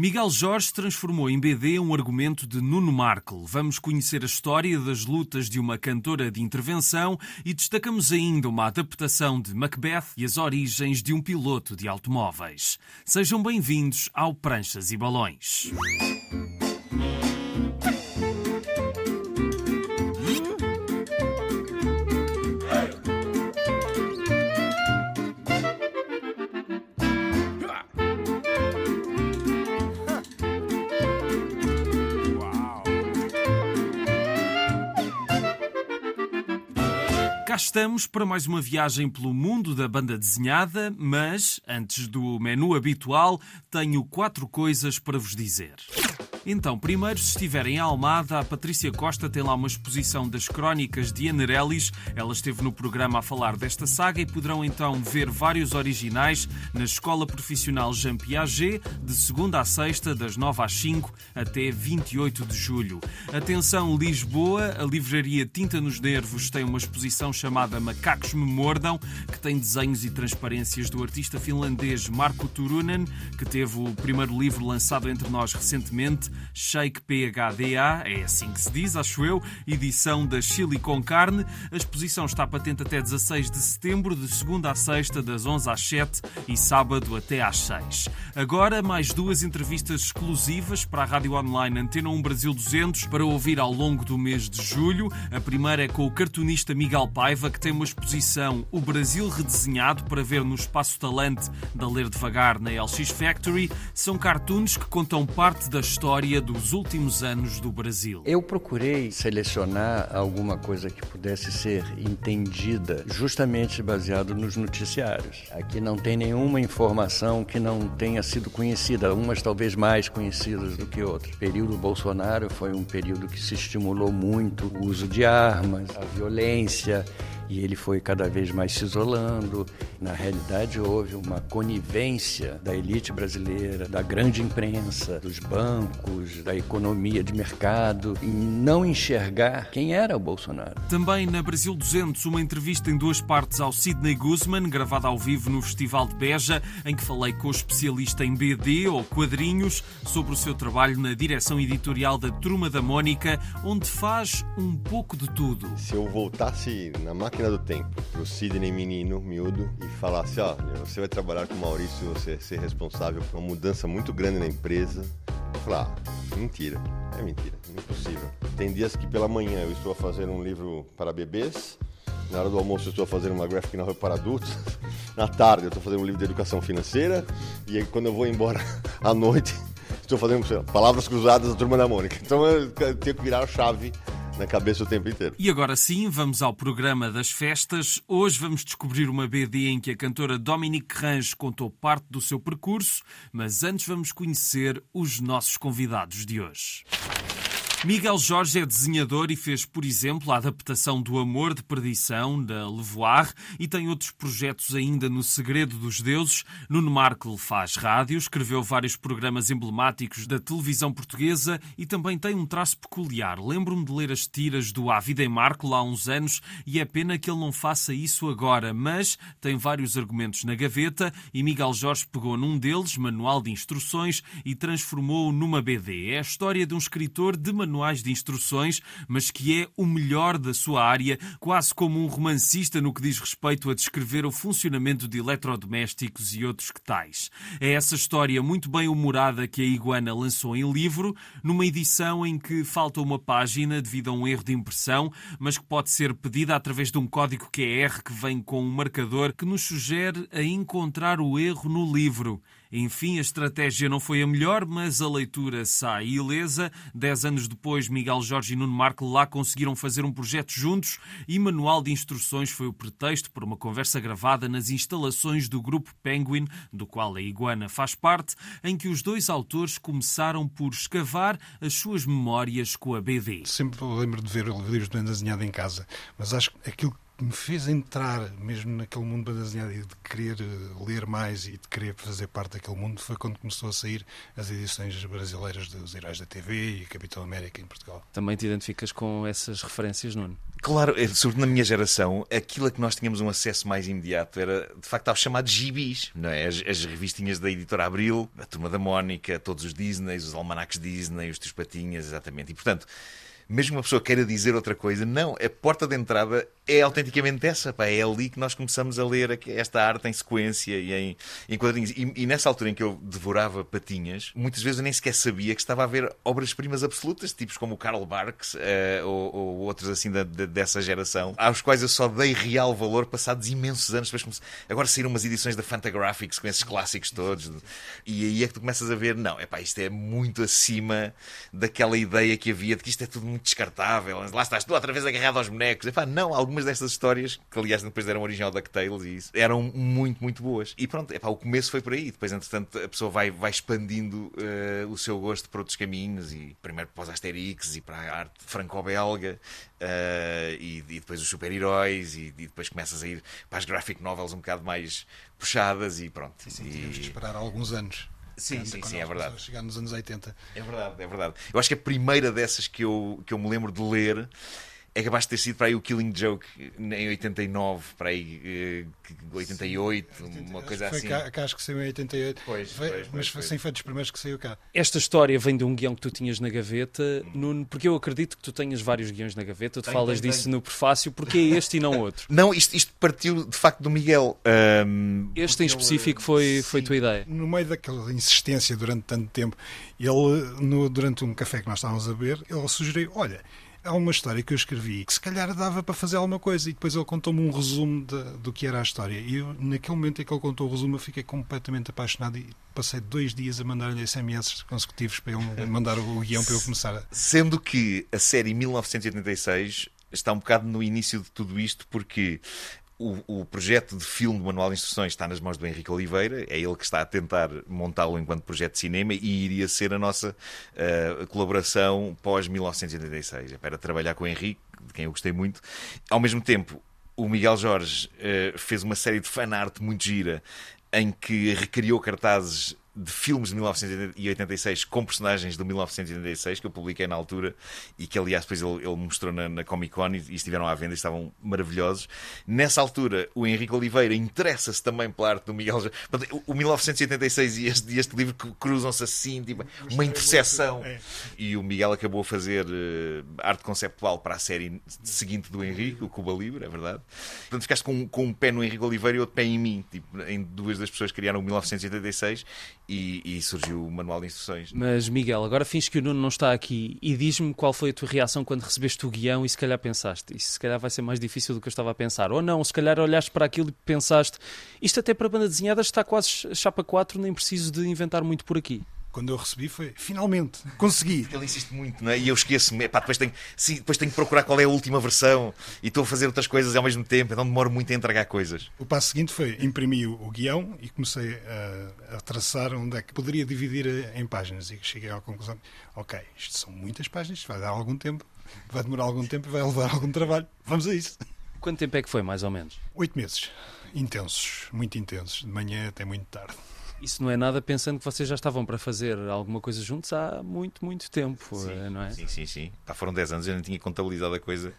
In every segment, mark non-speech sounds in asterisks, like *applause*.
Miguel Jorge transformou em BD um argumento de Nuno Markle. Vamos conhecer a história das lutas de uma cantora de intervenção e destacamos ainda uma adaptação de Macbeth e as origens de um piloto de automóveis. Sejam bem-vindos ao Pranchas e Balões. Estamos para mais uma viagem pelo mundo da banda desenhada, mas antes do menu habitual, tenho quatro coisas para vos dizer. Então, primeiro, se estiverem em Almada, a Patrícia Costa tem lá uma exposição das crónicas de Anerelis. Ela esteve no programa a falar desta saga e poderão então ver vários originais na Escola Profissional Jean Piaget, de segunda a sexta, das 9 às 5 até 28 de julho. Atenção, Lisboa, a livraria Tinta nos Nervos tem uma exposição chamada Macacos Me Mordam, que tem desenhos e transparências do artista finlandês Marco Turunen, que teve o primeiro livro lançado entre nós recentemente, Shake PHDA, é assim que se diz, acho eu, edição da Chile com carne. A exposição está patente até 16 de setembro, de segunda a sexta, das 11 às 7 e sábado até às 6. Agora, mais duas entrevistas exclusivas para a rádio online Antena 1 Brasil 200 para ouvir ao longo do mês de julho. A primeira é com o cartunista Miguel Paiva, que tem uma exposição O Brasil Redesenhado para ver no Espaço Talante da Ler Devagar na LX Factory. São cartoons que contam parte da história dos últimos anos do Brasil. Eu procurei selecionar alguma coisa que pudesse ser entendida justamente baseado nos noticiários. Aqui não tem nenhuma informação que não tenha sido conhecida, umas talvez mais conhecidas do que outras. O período Bolsonaro foi um período que se estimulou muito o uso de armas, a violência, e ele foi cada vez mais se isolando. Na realidade, houve uma conivência da elite brasileira, da grande imprensa, dos bancos, da economia de mercado, em não enxergar quem era o Bolsonaro. Também na Brasil 200, uma entrevista em duas partes ao Sidney Guzman, gravada ao vivo no Festival de Beja, em que falei com o especialista em BD ou quadrinhos sobre o seu trabalho na direção editorial da Turma da Mônica, onde faz um pouco de tudo. Se eu voltasse na máquina máquina do tempo pro Sidney menino, miúdo, e falasse, ó, você vai trabalhar com o Maurício você ser responsável por uma mudança muito grande na empresa. Eu falar, ah, mentira, é mentira, impossível. Tem dias que pela manhã eu estou a fazer um livro para bebês, na hora do almoço eu estou a fazer uma graphic novel para adultos, *laughs* na tarde eu estou fazendo um livro de educação financeira, e aí quando eu vou embora *laughs* à noite, estou fazendo lá, palavras cruzadas da Turma da Mônica. Então eu tenho que virar a chave na cabeça o tempo inteiro. E agora sim, vamos ao programa das festas. Hoje vamos descobrir uma BD em que a cantora Dominique Range contou parte do seu percurso, mas antes vamos conhecer os nossos convidados de hoje. Miguel Jorge é desenhador e fez, por exemplo, a adaptação do Amor de Perdição, da Levoir, e tem outros projetos ainda no Segredo dos Deuses. Nuno Markle faz rádio, escreveu vários programas emblemáticos da televisão portuguesa e também tem um traço peculiar. Lembro-me de ler as tiras do A Vida em Marco há uns anos e é pena que ele não faça isso agora, mas tem vários argumentos na gaveta e Miguel Jorge pegou num deles, Manual de Instruções, e transformou-o numa BD. É a história de um escritor de manual manuais de instruções, mas que é o melhor da sua área, quase como um romancista no que diz respeito a descrever o funcionamento de eletrodomésticos e outros que tais. É essa história muito bem humorada que a Iguana lançou em livro, numa edição em que falta uma página devido a um erro de impressão, mas que pode ser pedida através de um código QR que vem com um marcador que nos sugere a encontrar o erro no livro. Enfim, a estratégia não foi a melhor, mas a leitura sai ilesa. Dez anos depois, Miguel Jorge e Nuno Marco lá conseguiram fazer um projeto juntos e manual de instruções foi o pretexto para uma conversa gravada nas instalações do Grupo Penguin, do qual a Iguana faz parte, em que os dois autores começaram por escavar as suas memórias com a BD. Sempre lembro de ver livros de banda em casa, mas acho que aquilo que me fez entrar mesmo naquele mundo desenhado e de querer eh, ler mais e de querer fazer parte daquele mundo foi quando começou a sair as edições brasileiras dos Heróis da TV e Capitão América em Portugal. Também te identificas com essas referências, Nuno? Claro, eh, sobretudo na minha geração, aquilo a que nós tínhamos um acesso mais imediato era, de facto, aos chamados gibis, não é? As, as revistinhas da editora Abril, a Turma da Mónica, todos os Disney, os almanacs Disney, os Teus Patinhas, exatamente. E, portanto, mesmo uma pessoa queira dizer outra coisa, não, a porta de entrada é autenticamente essa, pá, é ali que nós começamos a ler esta arte em sequência e em, em quadrinhos. E, e, nessa altura em que eu devorava patinhas, muitas vezes eu nem sequer sabia que estava a ver obras-primas absolutas, tipos como o Karl Barks uh, ou, ou, outros assim da, da, dessa geração, aos quais eu só dei real valor passados imensos anos. Depois Agora saíram umas edições da Fantagraphics com esses clássicos todos, e aí é que tu começas a ver, não, é pá, isto é muito acima daquela ideia que havia de que isto é tudo muito descartável. Lá estás tu outra vez agarrado aos bonecos. Epá, não, algumas destas histórias, que aliás depois deram origem ao DuckTales e isso, eram muito, muito boas. E pronto, epá, o começo foi por aí. Depois, entretanto, a pessoa vai, vai expandindo uh, o seu gosto para outros caminhos. E primeiro para os Asterix e para a arte franco-belga. Uh, e, e, depois os super-heróis. E, e, depois começas a ir para as graphic novels um bocado mais puxadas. E pronto. Sim, sim, tivemos que esperar alguns anos. Sim, sim, sim, é verdade. Chegar nos anos 80. É verdade, é verdade. Eu acho que a primeira dessas que eu, que eu me lembro de ler é capaz de ter sido para aí o Killing Joke em 89, para aí 88, eh, Sim, uma coisa foi assim. Cá, cá acho que saiu em 88, pois, foi, pois, mas foi, assim foi dos primeiros que saiu cá. Esta história vem de um guião que tu tinhas na gaveta, Nuno, porque eu acredito que tu tenhas vários guiões na gaveta, tu tem, falas tem, disso tem. no prefácio, porque é este e não outro? *laughs* Não, isto, isto partiu de facto do Miguel. Um, este em específico foi, foi tua ideia? No meio daquela insistência durante tanto tempo, ele, no, durante um café que nós estávamos a beber, ele sugeriu: olha há uma história que eu escrevi que se calhar dava para fazer alguma coisa e depois ele contou-me um resumo de, do que era a história. E eu, naquele momento em que ele contou o resumo, eu fiquei completamente apaixonado e passei dois dias a mandar-lhe SMS consecutivos para ele mandar o guião para eu começar a... Sendo que a série 1986 está um bocado no início de tudo isto, porque o, o, projeto de filme do Manual de Instruções está nas mãos do Henrique Oliveira, é ele que está a tentar montá-lo enquanto projeto de cinema e iria ser a nossa uh, colaboração pós-1986. É para trabalhar com o Henrique, de quem eu gostei muito. Ao mesmo tempo, o Miguel Jorge uh, fez uma série de fanart muito gira em que recriou cartazes de filmes de 1986 com personagens de 1986 que eu publiquei na altura e que aliás depois ele, ele mostrou na, na, Comic Con e, e, estiveram à venda e estavam maravilhosos. Nessa altura o Henrique Oliveira interessa-se também pela arte do Miguel o, o 1986 e este, este livro cruzam-se assim, tipo, uma interseção. É. E o Miguel acabou a fazer uh, arte conceptual para a série seguinte do Henrique, o Cuba Libre, é verdade. Portanto, ficaste com, com um pé no Henrique Oliveira e outro pé em mim, tipo, em duas das pessoas que criaram o 1986 e, e, surgiu o manual de instruções. Mas Miguel, agora fins que o Nuno não está aqui e diz-me qual foi a tua reação quando recebeste o guião e se calhar pensaste, isso se calhar vai ser mais difícil do que eu estava a pensar. Ou não, se calhar olhaste para aquilo e pensaste, isto até para banda desenhada está quase chapa 4, nem preciso de inventar muito por aqui quando eu recebi foi finalmente, consegui. Ele insiste muito, não é? E eu esqueço-me, depois tenho, sim, depois tenho que procurar qual é a última versão e estou a fazer outras coisas ao mesmo tempo, então demoro muito a entregar coisas. O passo seguinte foi imprimir o guião e comecei a, a traçar onde é que poderia dividir em páginas e cheguei à conclusão: ok, isto são muitas páginas, vai dar algum tempo, vai demorar algum tempo e vai levar *laughs* algum trabalho. Vamos a isso. Quanto tempo é que foi, mais ou menos? Oito meses. Intensos, muito intensos, de manhã até muito tarde. Isso não é nada pensando que vocês já estavam para fazer alguma coisa juntos há muito, muito tempo, sim, eh, não é? Sim, sim, sim. Pá, foram 10 anos, eu não tinha contabilizado a coisa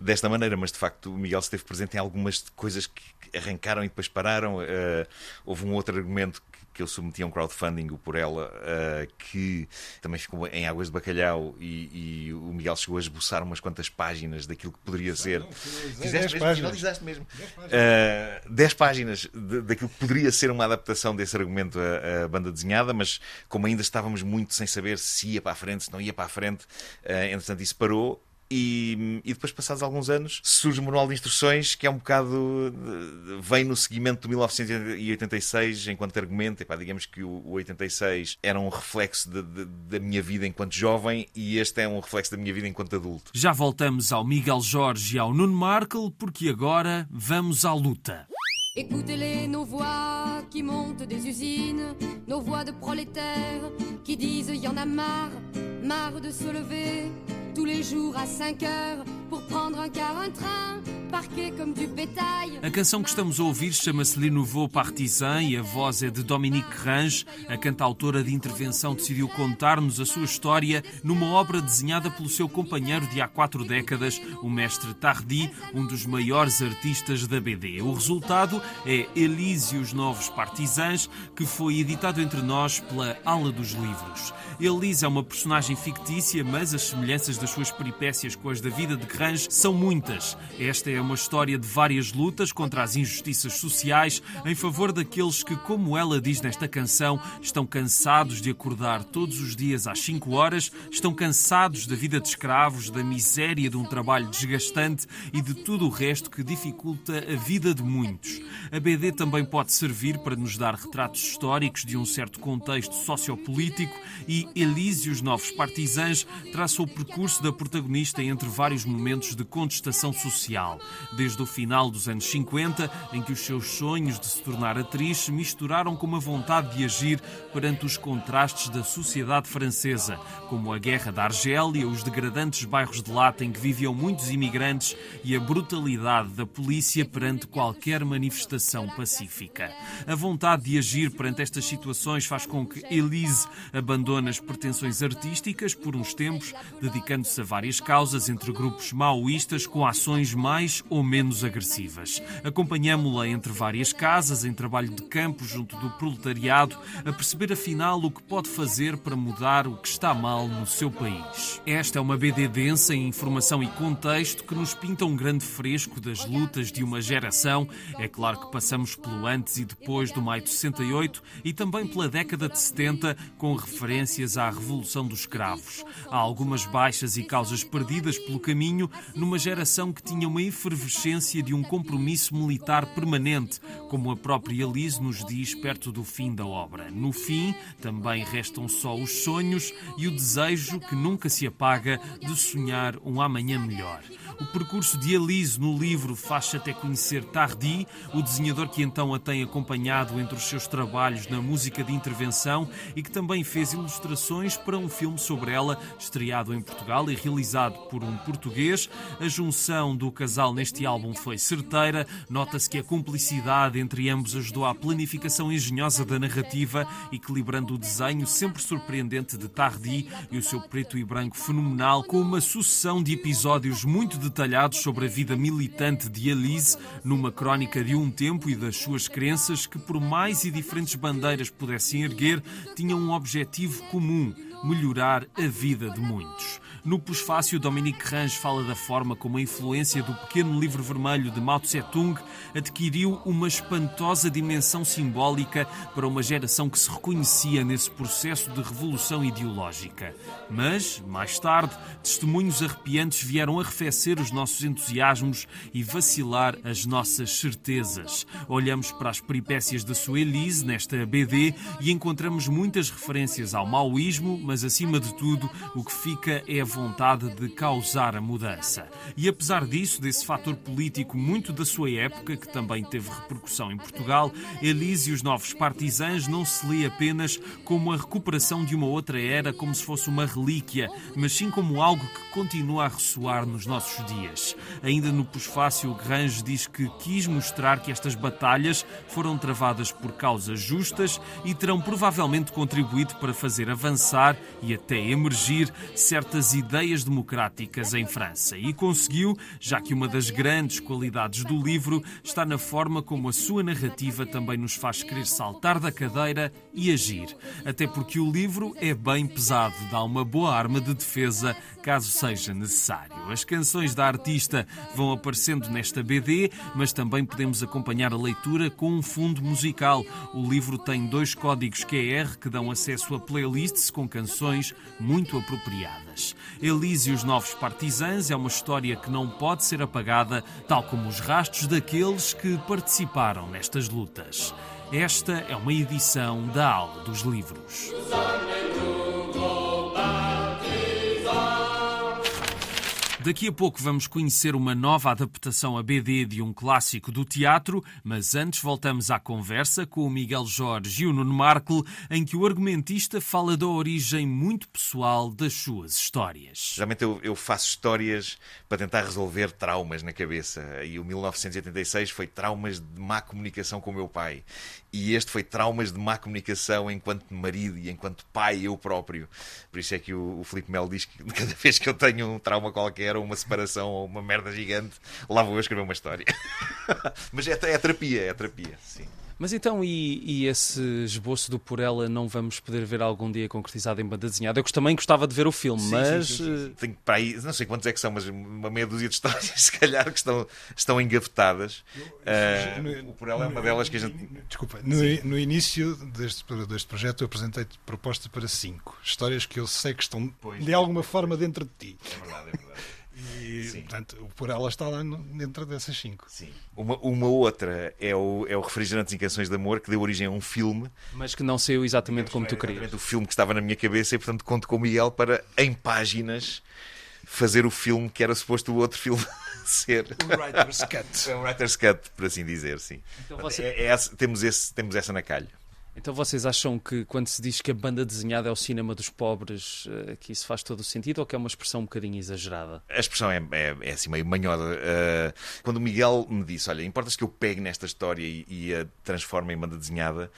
desta maneira, mas de facto o Miguel esteve presente em algumas coisas que arrancaram e depois pararam. Uh, houve um outro argumento que eu submeti a um crowdfunding, o Por Ela, uh, que também ficou em Águas de Bacalhau e, e, o Miguel chegou a esboçar umas quantas páginas daquilo que poderia não, ser. Não, Fizeste mesmo, finalizaste mesmo. 10 uh, páginas daquilo que poderia ser uma adaptação desse argumento à, banda desenhada, mas como ainda estávamos muito sem saber se ia para a frente, se não ia para a frente, uh, entretanto isso parou e, e, depois, passados alguns anos, surge o manual de instruções, que é um bocado. vem no seguimento do 1986 enquanto argumento. Epá, digamos que o, o 86 era um reflexo de, de, da minha vida enquanto jovem e este é um reflexo da minha vida enquanto adulto. Já voltamos ao Miguel Jorge e ao Nuno Markle, porque agora vamos à luta. Écoutez-les, nos voix qui montent des usines, nos voix de prolétaires qui disent y en a marre, marre de se lever tous les jours à 5 heures pour prendre un car, un train A canção que estamos a ouvir chama-se Le Nouveau Partisan e a voz é de Dominique Range. A cantautora de intervenção decidiu contar-nos a sua história numa obra desenhada pelo seu companheiro de há quatro décadas, o mestre Tardy, um dos maiores artistas da BD. O resultado é Elise e os Novos Partisans, que foi editado entre nós pela Ala dos Livros. Elise é uma personagem fictícia, mas as semelhanças das suas peripécias com as da vida de Grange são muitas. Esta é uma história de várias lutas contra as injustiças sociais em favor daqueles que, como ela diz nesta canção, estão cansados de acordar todos os dias às 5 horas, estão cansados da vida de escravos, da miséria de um trabalho desgastante e de tudo o resto que dificulta a vida de muitos. A BD também pode servir para nos dar retratos históricos de um certo contexto sociopolítico e Elise os Novos Partisans traça o percurso da protagonista entre vários momentos de contestação social. Desde o final dos anos 50, em que os seus sonhos de se tornar atriz se misturaram com uma vontade de agir perante os contrastes da sociedade francesa, como a Guerra da Argélia, os degradantes bairros de lata em que viviam muitos imigrantes e a brutalidade da polícia perante qualquer manifestação pacífica. A vontade de agir perante estas situações faz com que Elise abandone as pretensões artísticas por uns tempos, dedicando-se a várias causas entre grupos maoístas com ações mais ou menos agressivas. Acompanhamos-la entre várias casas, em trabalho de campo junto do proletariado, a perceber afinal o que pode fazer para mudar o que está mal no seu país. Esta é uma BD densa em informação e contexto que nos pinta um grande fresco das lutas de uma geração. É claro que passamos pelo antes e depois do maio de 68 e também pela década de 70, com referências à Revolução dos Escravos. Há algumas baixas e causas perdidas pelo caminho numa geração que tinha uma efervescência de um compromisso militar permanente, como a própria Elise nos diz perto do fim da obra. No fim, também restam só os sonhos e o desejo que nunca se apaga de sonhar um amanhã melhor. O percurso de Elise no livro faz-se até conhecer Tardy, o desenhador que então a tem acompanhado entre os seus trabalhos na música de intervenção e que também fez ilustrações para um filme sobre ela, estreado em Portugal e realizado por um português. A junção do casal neste álbum foi certeira. Nota-se que a cumplicidade entre ambos ajudou à planificação engenhosa da narrativa, equilibrando o desenho sempre surpreendente de Tardy e o seu preto e branco fenomenal, com uma sucessão de episódios muito detalhados sobre a vida militante de Elise, numa crónica de um tempo e das suas crenças que, por mais e diferentes bandeiras pudessem erguer, tinham um objetivo comum: melhorar a vida de muitos. No pós-fácil, Dominique Range fala da forma como a influência do pequeno livro vermelho de Mao Tse-tung adquiriu uma espantosa dimensão simbólica para uma geração que se reconhecia nesse processo de revolução ideológica. Mas, mais tarde, testemunhos arrepiantes vieram arrefecer os nossos entusiasmos e vacilar as nossas certezas. Olhamos para as peripécias da sua Elise nesta BD e encontramos muitas referências ao maoísmo, mas acima de tudo, o que fica é a vontade de causar a mudança. E apesar disso, desse fator político muito da sua época, que também teve repercussão em Portugal, Elise e os Novos Partisãs não se lê apenas como a recuperação de uma outra era, como se fosse uma relíquia, mas sim como algo que continua a ressoar nos nossos dias. Ainda no pós-fácil, Grange diz que quis mostrar que estas batalhas foram travadas por causas justas e terão provavelmente contribuído para fazer avançar e até emergir certas ideias ideias democráticas em França e conseguiu, já que uma das grandes qualidades do livro está na forma como a sua narrativa também nos faz querer saltar da cadeira e agir. Até porque o livro é bem pesado, dá uma boa arma de defesa caso seja necessário. As canções da artista vão aparecendo nesta BD, mas também podemos acompanhar a leitura com um fundo musical. O livro tem dois códigos QR que dão acesso a playlists com canções muito apropriadas. Elise e os Novos Partisãs é uma história que não pode ser apagada, tal como os rastros daqueles que participaram nestas lutas. Esta é uma edição da Aula dos Livros. Daqui a pouco vamos conhecer uma nova adaptação a BD de um clássico do teatro, mas antes voltamos à conversa com o Miguel Jorge e o Nuno Markle, em que o argumentista fala da origem muito pessoal das suas histórias. Geralmente eu, eu faço histórias para tentar resolver traumas na cabeça. E o 1986 foi traumas de má comunicação com o meu pai. E este foi traumas de má comunicação enquanto marido e enquanto pai eu próprio. Por isso é que o, o Filipe Melo diz que *laughs* cada vez que eu tenho um trauma qualquer, ou uma separação, ou uma merda gigante, lá vou eu escrever uma história. *laughs* Mas é, é terapia, é terapia, sim. Mas então, e, e, esse esboço do Por Ela não vamos poder ver algum dia concretizado em banda desenhada? Eu também gostava de ver o filme, sim, mas. Sim, sim, sim. Tenho para aí, não sei quantos é que são, mas uma meia dúzia de histórias, *laughs* se calhar, que estão, estão engavetadas. Uh, o Por Ela é uma delas que a gente. Desculpa, no, no início deste, deste projeto eu apresentei proposta para cinco histórias que eu sei que estão pois, de alguma forma dentro de ti. É verdade, é verdade. E, Sim. portanto, por ela está lá dentro dessas cinco. Sim. Uma, uma outra é o, é o Refrigerantes e Canções de Amor, que deu origem a um filme. Mas que não saiu exatamente como tu querias. O filme que estava na minha cabeça e, portanto, conto com o Miguel para, em páginas, fazer o filme que era suposto o outro filme *laughs* ser. O Writer's Cut. É *laughs* o Writer's Cut, por assim dizer, sim. Então você... é, é, temos, esse, temos essa na calha. Então vocês acham que quando se diz que a banda desenhada é o cinema dos pobres, eh, que isso faz todo o sentido ou que é uma expressão um bocadinho exagerada? A expressão é, é, é assim meio manhosa. Uh, quando o Miguel me disse, olha, importa-se que eu pegue nesta história e, e a transforme em banda desenhada,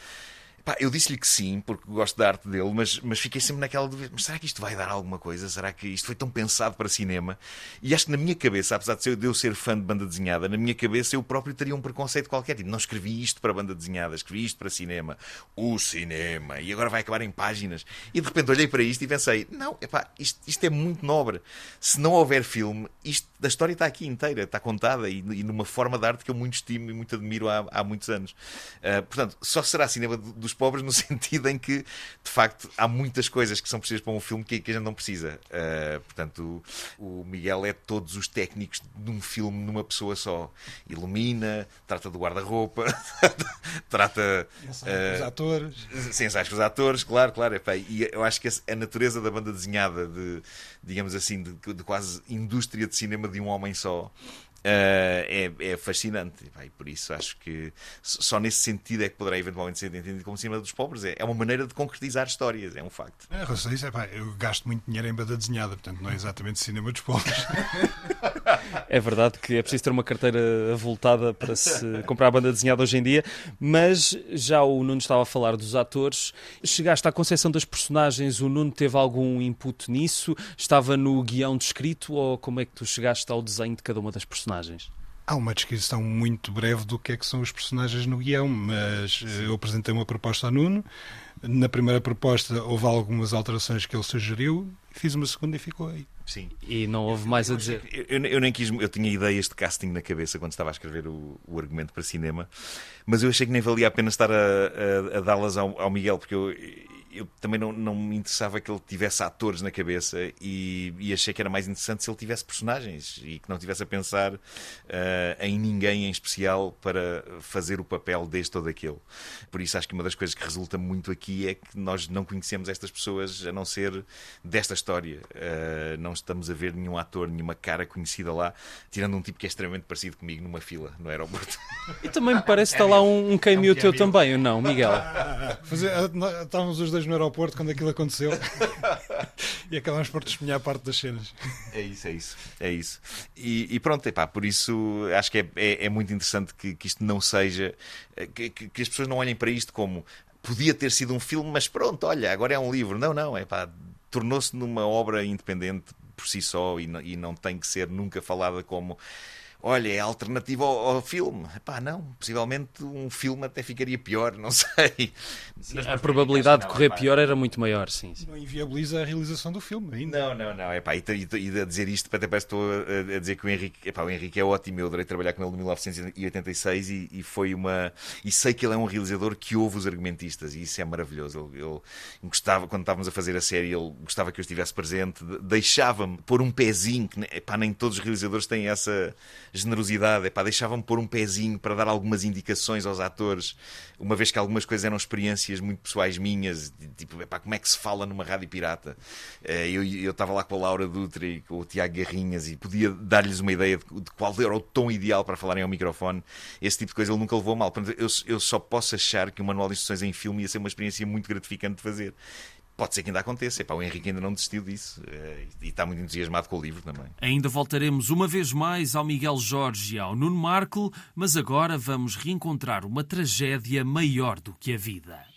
Pá, eu disse-lhe que sim, porque gosto da arte dele, mas, mas fiquei sempre naquela dúvida: mas será que isto vai dar alguma coisa? Será que isto foi tão pensado para cinema? E acho que na minha cabeça, apesar de eu ser fã de banda desenhada, na minha cabeça eu próprio teria um preconceito qualquer. Tipo, não escrevi isto para banda desenhada, escrevi isto para cinema. O cinema. E agora vai acabar em páginas. E de repente olhei para isto e pensei: não, epá, isto, isto é muito nobre. Se não houver filme, isto, a história está aqui inteira, está contada e, e numa forma de arte que eu muito estimo e muito admiro há, há muitos anos. Uh, portanto, só será cinema dos pobres no *laughs* sentido em que, de facto, há muitas coisas que são precisas para um filme que, que a gente não precisa. Uh, portanto, o, o, Miguel é todos os técnicos de um filme numa pessoa só. Ilumina, trata do guarda-roupa, *laughs* trata. Uh, os atores. Sim, ensaios com os atores, claro, claro. Epá, e eu acho que a natureza da banda desenhada, de, digamos assim, de, de quase indústria de cinema de um homem só. Uh, é, é, fascinante. E por isso acho que só nesse sentido é que poderá eventualmente ser entendido como cima dos pobres. É, é uma maneira de concretizar histórias, é um facto. É, isso, é, pá, eu gasto muito dinheiro em banda desenhada, portanto não é exatamente cinema dos pobres. *laughs* É verdade que é preciso ter uma carteira avultada para se comprar banda desenhada hoje em dia, mas já o Nuno estava a falar dos atores. Chegaste à concepção das personagens, o Nuno teve algum input nisso? Estava no guião descrito ou como é que tu chegaste ao desenho de cada uma das personagens? Há uma descrição muito breve do que é que são os personagens no guião, mas eh, eu apresentei uma proposta a Nuno. Na primeira proposta houve algumas alterações que ele sugeriu, fiz uma segunda e ficou aí. Sim. E não houve mais a dizer. Eu, eu, eu, nem quis, eu tinha ideias de casting na cabeça quando estava a escrever o, o argumento para cinema, mas eu achei que nem valia a pena estar a, a, a dá-las ao, ao Miguel, porque eu, eu também não, não me interessava que ele tivesse atores na cabeça e, e, achei que era mais interessante se ele tivesse personagens e que não tivesse a pensar uh, em ninguém em especial para fazer o papel deste ou daquele. Por isso acho que uma das coisas que resulta muito aqui é que nós não conhecemos estas pessoas a não ser desta história. Uh, não estamos a ver nenhum ator, nenhuma cara conhecida lá, tirando um tipo que é extremamente parecido comigo numa fila no aeroporto. E também me parece que está lá um, um cameo teu também, ou não, Miguel? Fazer, estávamos os dois no aeroporto quando aquilo aconteceu *laughs* e acabamos por testemunhar parte das cenas. É isso, é isso. É isso. E, e pronto, epá, por isso acho que é, é, é muito interessante que, que, isto não seja. Que, que, as pessoas não olhem para isto como podia ter sido um filme, mas pronto, olha, agora é um livro. Não, não, é pá, tornou-se numa obra independente por si só e não, e não tem que ser nunca falada como olha, é alternativa ao, ao filme. Pá, não, possivelmente um filme até ficaria pior, não *laughs* sei. Sim, a probabilidade de correr pior era muito maior, sim, sim. Não inviabiliza a realização do filme ainda. Não, não, não. Epá, e, e, e a dizer isto, até parece que estou a, a, dizer que o Henrique, epá, o Henrique é ótimo, eu adorei trabalhar com ele em 1986 e, e, foi uma. E sei que ele é um realizador que ouve os argumentistas e isso é maravilhoso. Ele, ele gostava, quando estávamos a fazer a série, ele gostava que eu estivesse presente, deixava-me pôr um pezinho, que epá, nem todos os realizadores têm essa generosidade, epá, deixavam-me pôr um pezinho para dar algumas indicações aos atores, uma vez que algumas coisas eram experiências muito pessoais minhas, tipo, epá, como é que se fala numa rádio pirata? Eh, eu estava lá com a Laura Dutra e com o Tiago Garrinhas e podia dar-lhes uma ideia de, de, qual era o tom ideal para falarem ao microfone. Esse tipo de coisa ele nunca levou mal. Eu, eu só posso achar que o manual de instruções em filme ia ser uma experiência muito gratificante de fazer. Pode ser que ainda aconteça. Epá, o Henrique ainda não desistiu disso eh, e está muito entusiasmado com o livro também. Ainda voltaremos uma vez mais ao Miguel Jorge e ao Nuno Marco, mas agora vamos reencontrar uma tragédia maior do que a vida.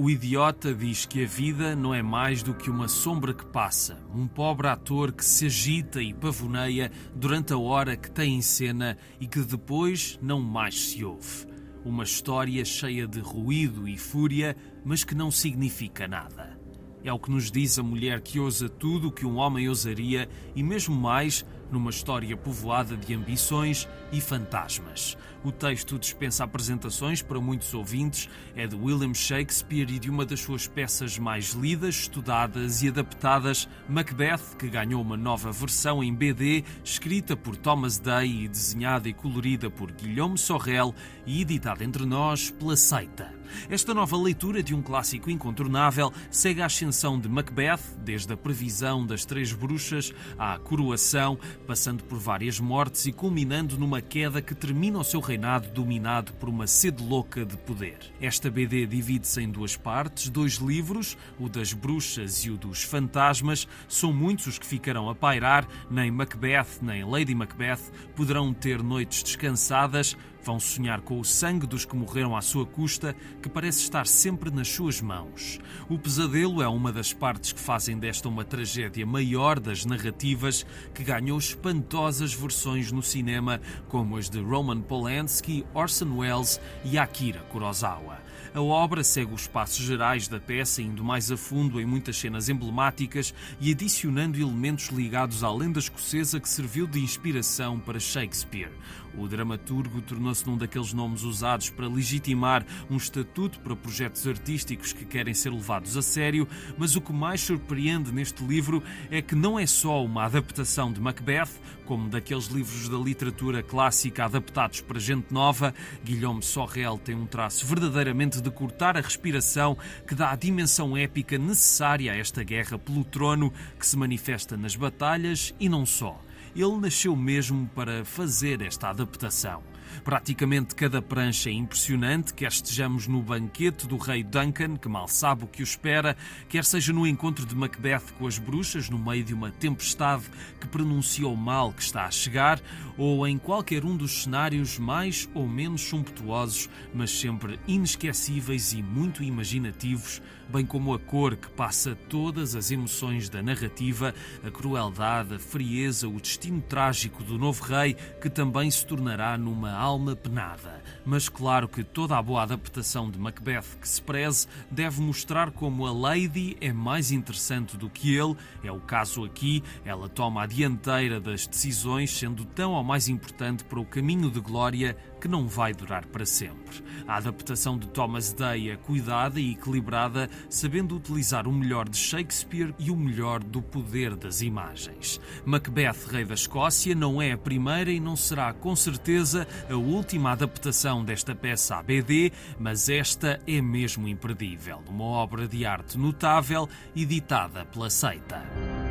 O idiota diz que a vida não é mais do que uma sombra que passa, um pobre ator que se agita e pavoneia durante a hora que tem em cena e que depois não mais se ouve. Uma história cheia de ruído e fúria, mas que não significa nada. É o que nos diz a mulher que ousa tudo o que um homem ousaria e mesmo mais numa história povoada de ambições e fantasmas. O texto dispensa apresentações para muitos ouvintes, é de William Shakespeare e de uma das suas peças mais lidas, estudadas e adaptadas, Macbeth, que ganhou uma nova versão em BD, escrita por Thomas Day e desenhada e colorida por Guilherme Sorrel e editada entre nós pela Seita. Esta nova leitura de um clássico incontornável segue a ascensão de Macbeth, desde a previsão das três bruxas à coroação, passando por várias mortes e culminando numa queda que termina o seu reinado dominado por uma sede louca de poder. Esta BD divide-se em duas partes, dois livros, o das bruxas e o dos fantasmas. São muitos os que ficarão a pairar, nem Macbeth nem Lady Macbeth poderão ter noites descansadas, Vão sonhar com o sangue dos que morreram à sua custa, que parece estar sempre nas suas mãos. O pesadelo é uma das partes que fazem desta uma tragédia maior das narrativas, que ganhou espantosas versões no cinema, como as de Roman Polanski, Orson Welles e Akira Kurosawa. A obra segue os passos gerais da peça, indo mais a fundo em muitas cenas emblemáticas e adicionando elementos ligados à lenda escocesa que serviu de inspiração para Shakespeare. O dramaturgo tornou-se num daqueles nomes usados para legitimar um estatuto para projetos artísticos que querem ser levados a sério, mas o que mais surpreende neste livro é que não é só uma adaptação de Macbeth, como daqueles livros da literatura clássica adaptados para gente nova, Guilherme Sorrel tem um traço verdadeiramente de cortar a respiração que dá a dimensão épica necessária a esta guerra pelo trono que se manifesta nas batalhas e não só ele nasceu mesmo para fazer esta adaptação. Praticamente cada prancha é impressionante, quer estejamos no banquete do rei Duncan, que mal sabe o que o espera, quer seja no encontro de Macbeth com as bruxas, no meio de uma tempestade que pronuncia o mal que está a chegar, ou em qualquer um dos cenários mais ou menos sumptuosos, mas sempre inesquecíveis e muito imaginativos, bem como a cor que passa todas as emoções da narrativa, a crueldade, a frieza, o destino trágico do novo rei, que também se tornará numa alma penada. Mas claro que toda a boa adaptação de Macbeth que se preze deve mostrar como a Lady é mais interessante do que ele. É o caso aqui, ela toma a dianteira das decisões, sendo tão ou mais importante para o caminho de glória que não vai durar para sempre. A adaptação de Thomas Day é cuidada e equilibrada, sabendo utilizar o melhor de Shakespeare e o melhor do poder das imagens. Macbeth, Rei da Escócia, não é a primeira e não será com certeza a última adaptação desta peça à BD, mas esta é mesmo imperdível, uma obra de arte notável editada pela Seita.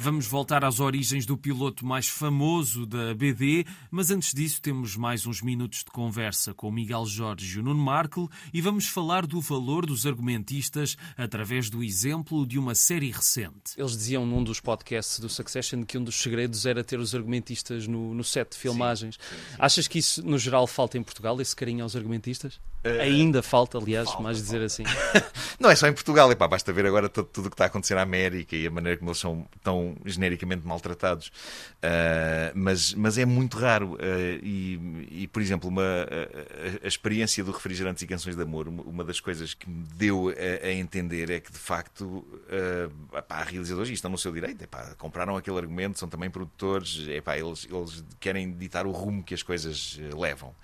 Vamos voltar às origens do piloto mais famoso da BD, mas antes disso temos mais uns minutos de conversa com o Miguel Jorge e o Nuno Markle e vamos falar do valor dos argumentistas através do exemplo de uma série recente. Eles diziam num dos podcasts do Succession que um dos segredos era ter os argumentistas no, no set de filmagens. Sim, sim, sim. Achas que isso, no geral, falta em Portugal, esse carinho aos argumentistas? Uh, Ainda falta, aliás, falta, mais falta. dizer assim. *laughs* Não é só em Portugal, epá, basta ver agora tudo, tudo o que está a acontecer na América e a maneira como eles são tão genericamente maltratados. Uh, mas, mas é muito raro. Uh, e, e, por exemplo, uma, a, a, experiência do Refrigerantes e Canções de Amor, uma das coisas que me deu a, a entender é que, de facto, epá, realizadores estão no seu direito. Epá, compraram aquele argumento, são também produtores, epá, eles, eles querem ditar o rumo que as coisas levam.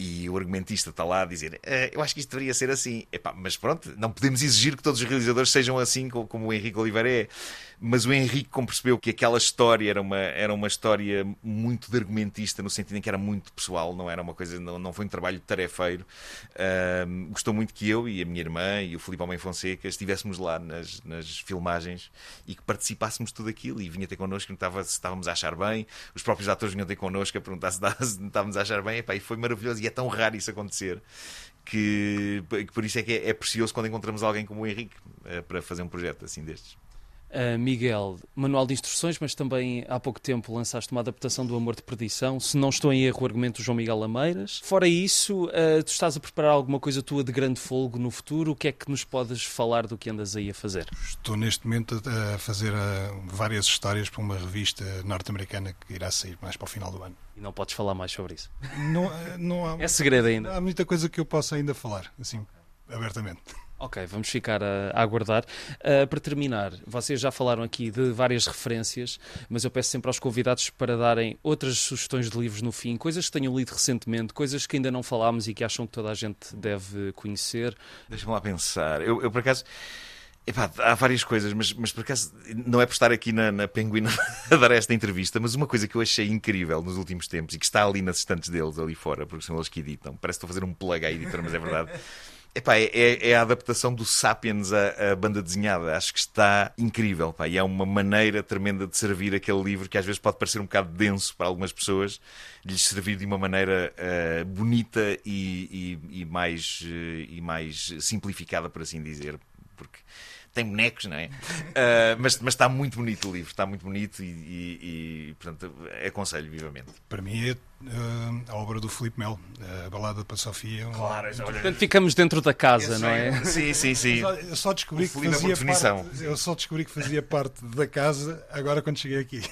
e o argumentista está lá a dizer eh, eu acho que isto deveria ser assim. Epá, mas pronto, não podemos exigir que todos os realizadores sejam assim como o Henrique Oliveira é. Mas o Henrique, como percebeu que aquela história era uma, era uma história muito de argumentista, no sentido em que era muito pessoal, não era uma coisa, não, não foi um trabalho tarefeiro, uh, gostou muito que eu e a minha irmã e o Filipe Homem Fonseca estivéssemos lá nas, nas filmagens e que participássemos de tudo aquilo. E vinha ter connosco, estava, se estávamos a achar bem, os próprios atores vinham ter connosco a perguntar se estávamos a achar bem, e foi maravilhoso. E é tão raro isso acontecer que, que por isso é que é, é, precioso quando encontramos alguém como o Henrique uh, para fazer um projeto assim destes. Uh, Miguel, manual de instruções, mas também há pouco tempo lançaste uma adaptação do Amor de Perdição. Se não estou em erro, o argumento do João Miguel Lameiras. Fora isso, uh, tu estás a preparar alguma coisa tua de grande folgo no futuro? O que é que nos podes falar do que andas aí a fazer? Estou neste momento a fazer uh, várias histórias para uma revista norte-americana que irá sair mais para o final do ano. E não podes falar mais sobre isso? Não, não há, é segredo ainda. Há muita coisa que eu possa ainda falar, assim, abertamente. Ok, vamos ficar a, a aguardar. Uh, para terminar, vocês já falaram aqui de várias referências, mas eu peço sempre aos convidados para darem outras sugestões de livros no fim, coisas que tenham lido recentemente, coisas que ainda não falámos e que acham que toda a gente deve conhecer. Deixa-me lá pensar. Eu, eu por acaso. Epá, há várias coisas, mas, mas por acaso não é por estar aqui na, na Penguin *laughs* a dar esta entrevista, mas uma coisa que eu achei incrível nos últimos tempos e que está ali nas estantes deles, ali fora, porque são eles que editam, parece que estou a fazer um plug à editora, mas é verdade. *laughs* Epá, é, é, é a adaptação do Sapiens à, à, banda desenhada. Acho que está incrível. E é uma maneira tremenda de servir aquele livro que às vezes pode parecer um bocado denso para algumas pessoas, lhes servir de uma maneira uh, bonita e, e, e mais, uh, e mais simplificada, por assim dizer. Porque tem bonecos, não é? Uh, mas, mas está muito bonito o livro, está muito bonito e, e, e portanto, aconselho vivamente. Para mim é uh, a obra do Filipe Melo, a balada para Sofia. Claro, olha... Portanto, ficamos dentro da casa, não é? *laughs* Sim, sim, sim. Eu só descobri que fazia parte, eu só descobri que fazia parte da casa agora quando cheguei aqui. *laughs*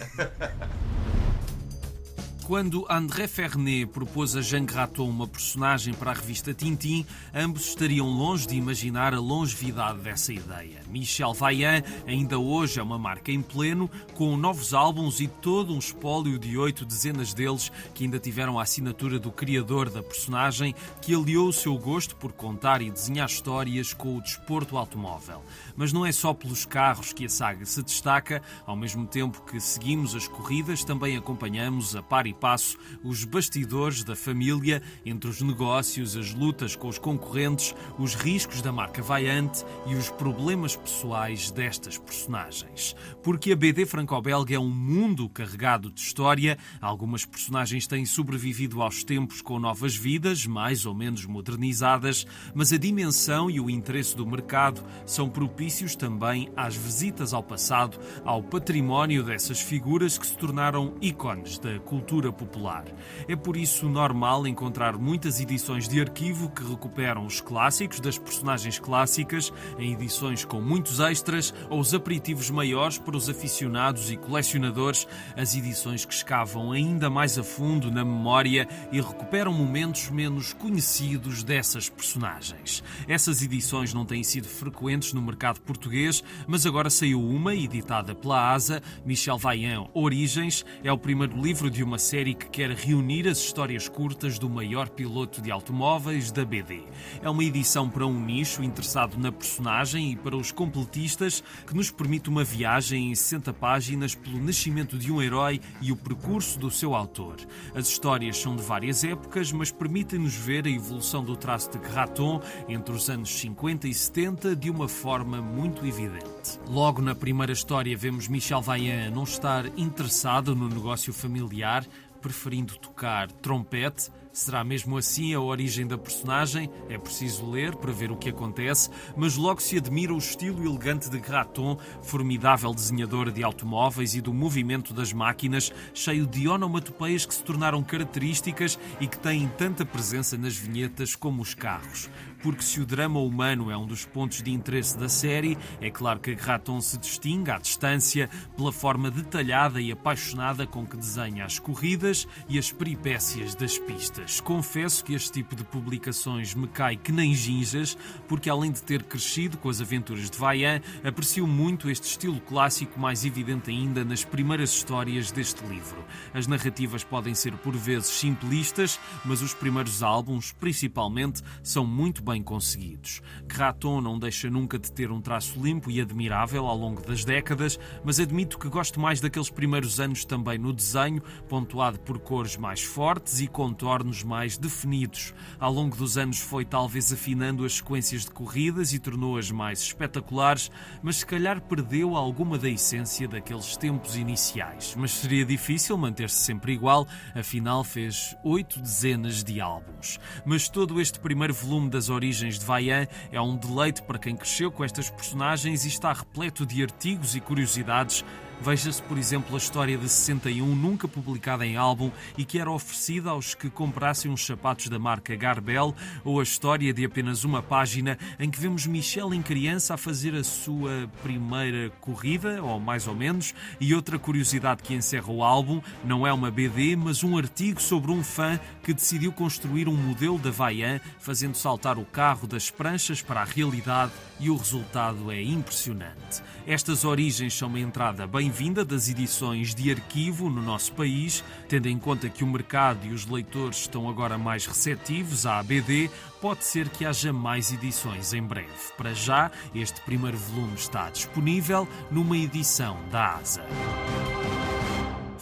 Quando André Fernet propôs a Jean Graton uma personagem para a revista Tintin, ambos estariam longe de imaginar a longevidade dessa ideia. Michel Vaillant ainda hoje é uma marca em pleno, com novos álbuns e todo um espólio de oito dezenas deles que ainda tiveram a assinatura do criador da personagem, que aliou o seu gosto por contar e desenhar histórias com o desporto automóvel. Mas não é só pelos carros que a saga se destaca, ao mesmo tempo que seguimos as corridas, também acompanhamos a par e passo os bastidores da família, entre os negócios, as lutas com os concorrentes, os riscos da marca Vaiante e os problemas pessoais destas personagens. Porque a BD franco-belga é um mundo carregado de história, algumas personagens têm sobrevivido aos tempos com novas vidas, mais ou menos modernizadas, mas a dimensão e o interesse do mercado são propícios também às visitas ao passado, ao património dessas figuras que se tornaram ícones da cultura cultura popular. É por isso normal encontrar muitas edições de arquivo que recuperam os clássicos das personagens clássicas em edições com muitos extras ou os aperitivos maiores para os aficionados e colecionadores, as edições que escavam ainda mais a fundo na memória e recuperam momentos menos conhecidos dessas personagens. Essas edições não têm sido frequentes no mercado português, mas agora saiu uma, editada pela ASA, Michel Vaillant Origens, é o primeiro livro de uma série série que quer reunir as histórias curtas do maior piloto de automóveis da BD. É uma edição para um nicho interessado na personagem e para os completistas que nos permite uma viagem em 60 páginas pelo nascimento de um herói e o percurso do seu autor. As histórias são de várias épocas, mas permitem-nos ver a evolução do traço de Graton entre os anos 50 e 70 de uma forma muito evidente. Logo na primeira história vemos Michel Vaillant não estar interessado no negócio familiar, preferindo tocar trompete. Será mesmo assim a origem da personagem? É preciso ler para ver o que acontece, mas logo se admira o estilo elegante de Graton, formidável desenhador de automóveis e do movimento das máquinas, cheio de onomatopeias que se tornaram características e que têm tanta presença nas vinhetas como os carros porque se o drama humano é um dos pontos de interesse da série, é claro que Graton se distingue à distância pela forma detalhada e apaixonada com que desenha as corridas e as peripécias das pistas. Simplistas. Confesso que este tipo de publicações me cai que nem ginjas, porque além de ter crescido com as aventuras de Vaillant, aprecio muito este estilo clássico mais evidente ainda nas primeiras histórias deste livro. As narrativas podem ser por vezes simplistas, mas os primeiros álbuns, principalmente, são muito bem conseguidos. Graton não deixa nunca de ter um traço limpo e admirável ao longo das décadas, mas admito que gosto mais daqueles primeiros anos também no desenho, pontuado por cores mais fortes e contornos mais definidos. Ao longo dos anos foi talvez afinando as sequências de corridas e tornou-as mais espetaculares, mas se calhar perdeu alguma da essência daqueles tempos iniciais. Mas seria difícil manter-se sempre igual, afinal fez oito dezenas de álbuns. Mas todo este primeiro volume das origens de Vaillant é um deleite para quem cresceu com estas personagens e está repleto de artigos e curiosidades Veja-se, por exemplo, a história de 61, nunca publicada em álbum e que era oferecida aos que comprassem uns sapatos da marca Garbel, ou a história de apenas uma página em que vemos Michel em criança a fazer a sua primeira corrida, ou mais ou menos, e outra curiosidade que encerra o álbum, não é uma BD, mas um artigo sobre um fã que decidiu construir um modelo da Vaillant, fazendo saltar o carro das pranchas para a realidade e o resultado é impressionante. Estas origens são uma entrada bem-vinda das edições de arquivo no nosso país, tendo em conta que o mercado e os leitores estão agora mais receptivos à ABD, pode ser que haja mais edições em breve. Para já, este primeiro volume está disponível numa edição da ASA.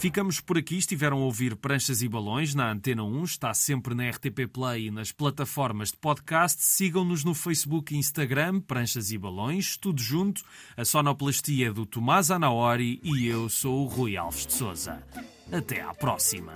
Ficamos por aqui. Estiveram a ouvir Pranchas e Balões na Antena 1. Está sempre na RTP Play e nas plataformas de podcast. Sigam-nos no Facebook e Instagram, Pranchas e Balões, tudo junto. A sonoplastia é do Tomás Anaori e eu sou o Rui Alves de Souza. Até à próxima.